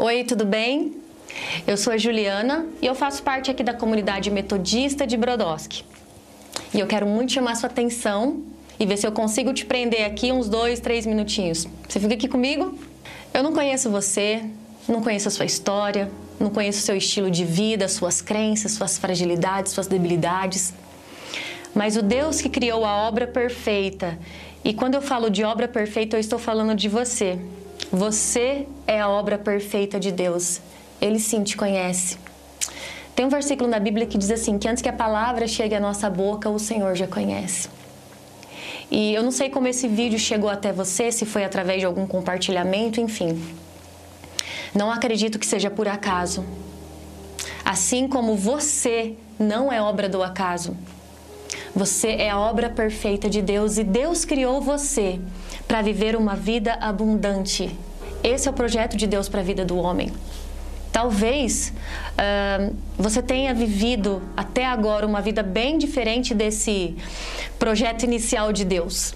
Oi, tudo bem? Eu sou a Juliana e eu faço parte aqui da comunidade metodista de Brodowski. E eu quero muito chamar sua atenção e ver se eu consigo te prender aqui uns dois, três minutinhos. Você fica aqui comigo? Eu não conheço você, não conheço a sua história, não conheço o seu estilo de vida, suas crenças, suas fragilidades, suas debilidades. Mas o Deus que criou a obra perfeita, e quando eu falo de obra perfeita, eu estou falando de você. Você é a obra perfeita de Deus. Ele sim te conhece. Tem um versículo na Bíblia que diz assim: que antes que a palavra chegue à nossa boca, o Senhor já conhece. E eu não sei como esse vídeo chegou até você, se foi através de algum compartilhamento, enfim. Não acredito que seja por acaso. Assim como você não é obra do acaso. Você é a obra perfeita de Deus e Deus criou você para viver uma vida abundante. Esse é o projeto de Deus para a vida do homem. Talvez uh, você tenha vivido até agora uma vida bem diferente desse projeto inicial de Deus.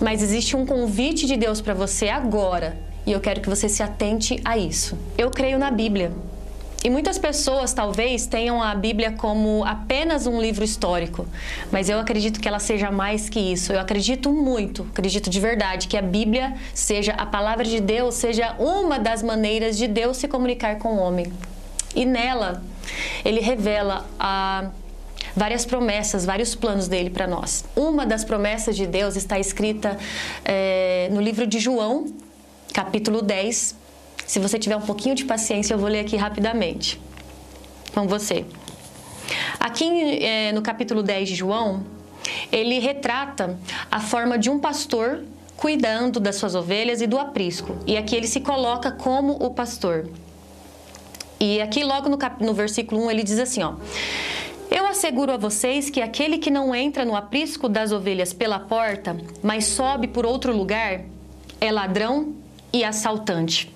Mas existe um convite de Deus para você agora e eu quero que você se atente a isso. Eu creio na Bíblia. E muitas pessoas talvez tenham a Bíblia como apenas um livro histórico, mas eu acredito que ela seja mais que isso. Eu acredito muito, acredito de verdade que a Bíblia seja a palavra de Deus, seja uma das maneiras de Deus se comunicar com o homem. E nela, ele revela a várias promessas, vários planos dele para nós. Uma das promessas de Deus está escrita é, no livro de João, capítulo 10, se você tiver um pouquinho de paciência, eu vou ler aqui rapidamente com você. Aqui é, no capítulo 10 de João, ele retrata a forma de um pastor cuidando das suas ovelhas e do aprisco. E aqui ele se coloca como o pastor. E aqui logo no, cap... no versículo 1 ele diz assim, ó: Eu asseguro a vocês que aquele que não entra no aprisco das ovelhas pela porta, mas sobe por outro lugar, é ladrão e assaltante.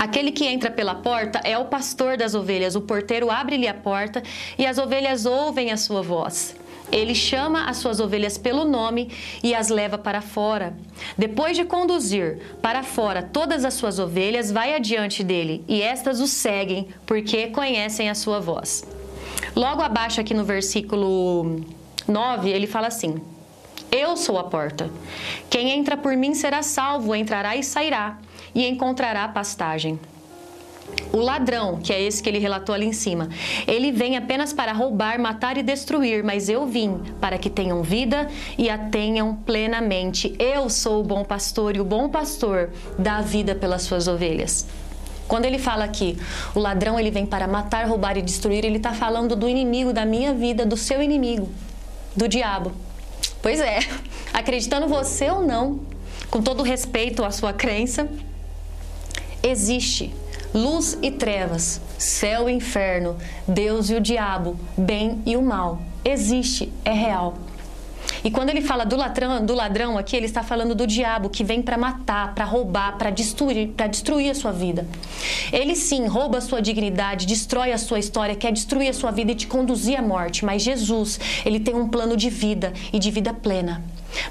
Aquele que entra pela porta é o pastor das ovelhas. O porteiro abre-lhe a porta e as ovelhas ouvem a sua voz. Ele chama as suas ovelhas pelo nome e as leva para fora. Depois de conduzir para fora todas as suas ovelhas, vai adiante dele e estas o seguem, porque conhecem a sua voz. Logo abaixo, aqui no versículo 9, ele fala assim: Eu sou a porta. Quem entra por mim será salvo, entrará e sairá e encontrará pastagem. O ladrão, que é esse que ele relatou ali em cima, ele vem apenas para roubar, matar e destruir, mas eu vim para que tenham vida e a tenham plenamente. Eu sou o bom pastor e o bom pastor dá vida pelas suas ovelhas. Quando ele fala aqui, o ladrão ele vem para matar, roubar e destruir, ele está falando do inimigo da minha vida, do seu inimigo, do diabo. Pois é, acreditando você ou não, com todo respeito à sua crença, existe luz e trevas, céu e inferno, Deus e o diabo, bem e o mal. Existe, é real. E quando ele fala do ladrão, do ladrão aqui, ele está falando do diabo que vem para matar, para roubar, para destruir, para destruir a sua vida. Ele sim rouba a sua dignidade, destrói a sua história, quer destruir a sua vida e te conduzir à morte. Mas Jesus, ele tem um plano de vida e de vida plena.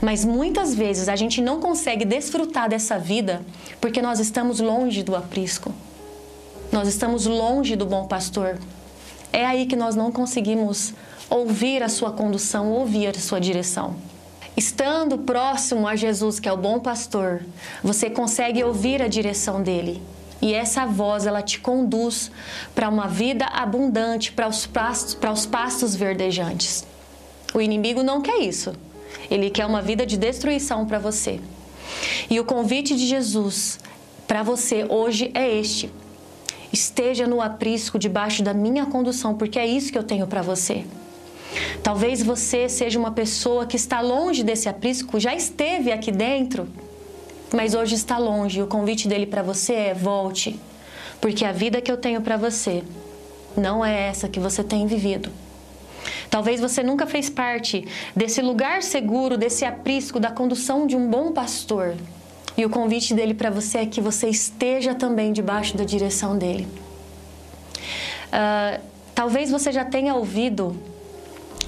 Mas muitas vezes a gente não consegue desfrutar dessa vida porque nós estamos longe do aprisco. Nós estamos longe do bom pastor. É aí que nós não conseguimos ouvir a sua condução, ouvir a sua direção. Estando próximo a Jesus, que é o bom pastor, você consegue ouvir a direção dele. E essa voz, ela te conduz para uma vida abundante, para os pastos, para os pastos verdejantes. O inimigo não quer isso. Ele quer uma vida de destruição para você. E o convite de Jesus para você hoje é este: esteja no aprisco debaixo da minha condução, porque é isso que eu tenho para você. Talvez você seja uma pessoa que está longe desse aprisco, já esteve aqui dentro, mas hoje está longe. O convite dele para você é: volte, porque a vida que eu tenho para você não é essa que você tem vivido. Talvez você nunca fez parte desse lugar seguro, desse aprisco, da condução de um bom pastor. E o convite dele para você é que você esteja também debaixo da direção dele. Uh, talvez você já tenha ouvido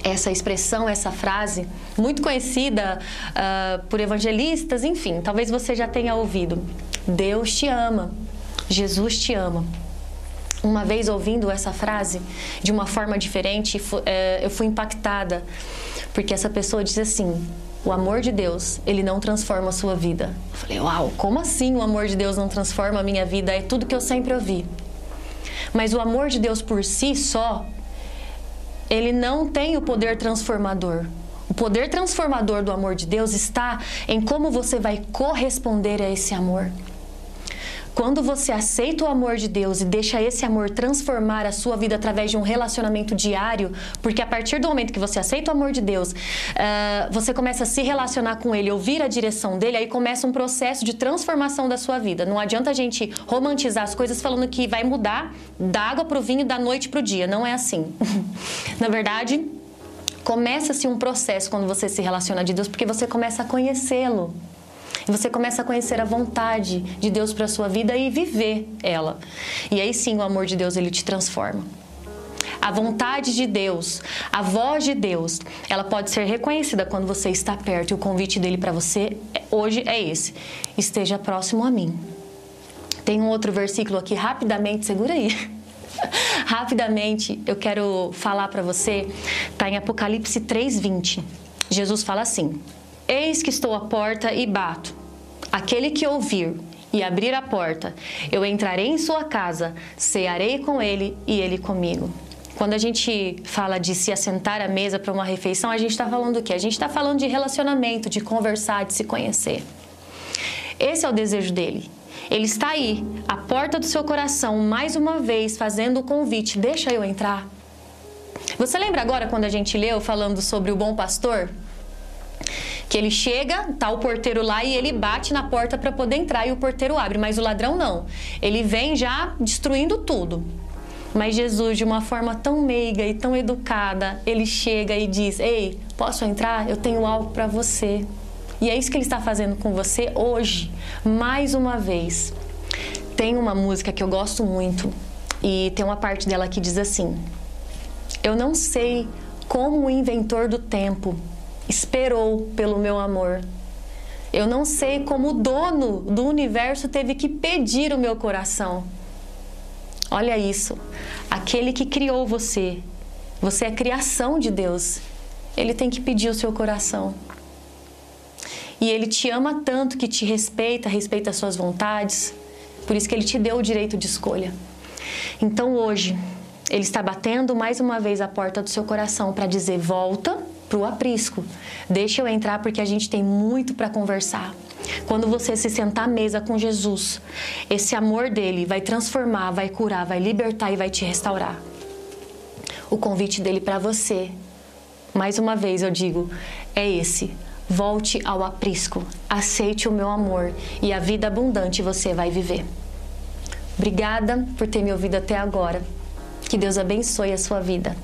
essa expressão, essa frase, muito conhecida uh, por evangelistas, enfim, talvez você já tenha ouvido. Deus te ama. Jesus te ama. Uma vez ouvindo essa frase de uma forma diferente, é, eu fui impactada, porque essa pessoa diz assim: o amor de Deus, ele não transforma a sua vida. Eu falei, uau, como assim o amor de Deus não transforma a minha vida? É tudo que eu sempre ouvi. Mas o amor de Deus por si só, ele não tem o poder transformador. O poder transformador do amor de Deus está em como você vai corresponder a esse amor. Quando você aceita o amor de Deus e deixa esse amor transformar a sua vida através de um relacionamento diário, porque a partir do momento que você aceita o amor de Deus, uh, você começa a se relacionar com Ele, ouvir a direção dele, aí começa um processo de transformação da sua vida. Não adianta a gente romantizar as coisas falando que vai mudar da água para o vinho, da noite para o dia. Não é assim. Na verdade, começa-se um processo quando você se relaciona de Deus, porque você começa a conhecê-lo. E você começa a conhecer a vontade de Deus para sua vida e viver ela. E aí sim o amor de Deus ele te transforma. A vontade de Deus, a voz de Deus, ela pode ser reconhecida quando você está perto. E o convite dele para você hoje é esse: esteja próximo a mim. Tem um outro versículo aqui, rapidamente, segura aí. rapidamente, eu quero falar para você, está em Apocalipse 3:20. Jesus fala assim: Eis que estou à porta e bato. Aquele que ouvir e abrir a porta, eu entrarei em sua casa, cearei com ele e ele comigo. Quando a gente fala de se assentar à mesa para uma refeição, a gente está falando do quê? A gente está falando de relacionamento, de conversar, de se conhecer. Esse é o desejo dele. Ele está aí, à porta do seu coração, mais uma vez, fazendo o convite: deixa eu entrar. Você lembra agora quando a gente leu falando sobre o bom pastor? Que ele chega, tá o porteiro lá e ele bate na porta para poder entrar e o porteiro abre, mas o ladrão não. Ele vem já destruindo tudo. Mas Jesus, de uma forma tão meiga e tão educada, ele chega e diz: Ei, posso entrar? Eu tenho algo para você. E é isso que ele está fazendo com você hoje, mais uma vez. Tem uma música que eu gosto muito e tem uma parte dela que diz assim: Eu não sei como o inventor do tempo esperou pelo meu amor. Eu não sei como o dono do universo teve que pedir o meu coração. Olha isso. Aquele que criou você, você é criação de Deus. Ele tem que pedir o seu coração. E ele te ama tanto que te respeita, respeita as suas vontades. Por isso que ele te deu o direito de escolha. Então hoje, ele está batendo mais uma vez a porta do seu coração para dizer: volta para o aprisco. Deixa eu entrar porque a gente tem muito para conversar. Quando você se sentar à mesa com Jesus, esse amor dele vai transformar, vai curar, vai libertar e vai te restaurar. O convite dele para você, mais uma vez eu digo, é esse. Volte ao aprisco, aceite o meu amor e a vida abundante você vai viver. Obrigada por ter me ouvido até agora. Que Deus abençoe a sua vida.